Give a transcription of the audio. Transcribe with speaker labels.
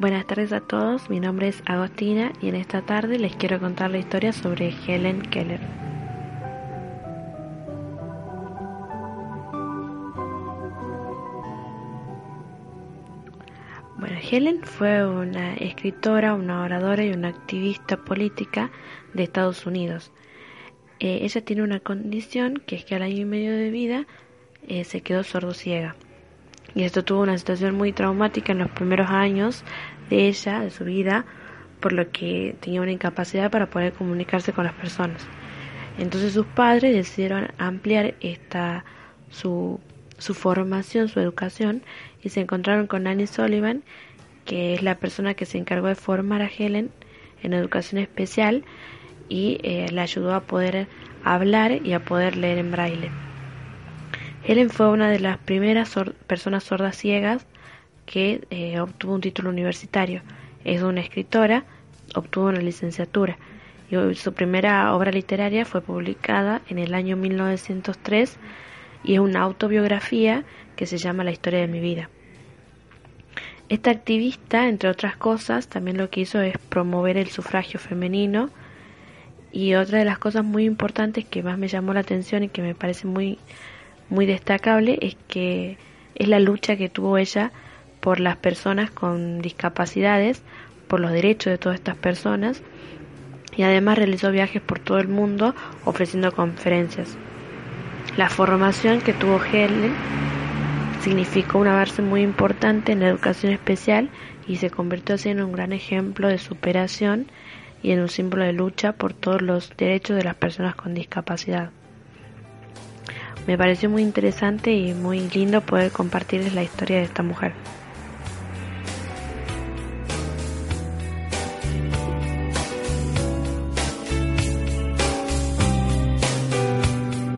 Speaker 1: Buenas tardes a todos, mi nombre es Agostina y en esta tarde les quiero contar la historia sobre Helen Keller. Bueno, Helen fue una escritora, una oradora y una activista política de Estados Unidos. Eh, ella tiene una condición que es que al año y medio de vida eh, se quedó sordo-ciega. Y esto tuvo una situación muy traumática en los primeros años de ella, de su vida, por lo que tenía una incapacidad para poder comunicarse con las personas. Entonces sus padres decidieron ampliar esta su, su formación, su educación, y se encontraron con Annie Sullivan, que es la persona que se encargó de formar a Helen en educación especial y eh, la ayudó a poder hablar y a poder leer en braille. Helen fue una de las primeras personas sordas ciegas que eh, obtuvo un título universitario. Es una escritora, obtuvo una licenciatura y su primera obra literaria fue publicada en el año 1903 y es una autobiografía que se llama La historia de mi vida. Esta activista, entre otras cosas, también lo que hizo es promover el sufragio femenino y otra de las cosas muy importantes que más me llamó la atención y que me parece muy muy destacable es que es la lucha que tuvo ella por las personas con discapacidades, por los derechos de todas estas personas y además realizó viajes por todo el mundo ofreciendo conferencias. La formación que tuvo Helen significó un avance muy importante en la educación especial y se convirtió así en un gran ejemplo de superación y en un símbolo de lucha por todos los derechos de las personas con discapacidad. Me pareció muy interesante y muy lindo poder compartirles la historia de esta mujer.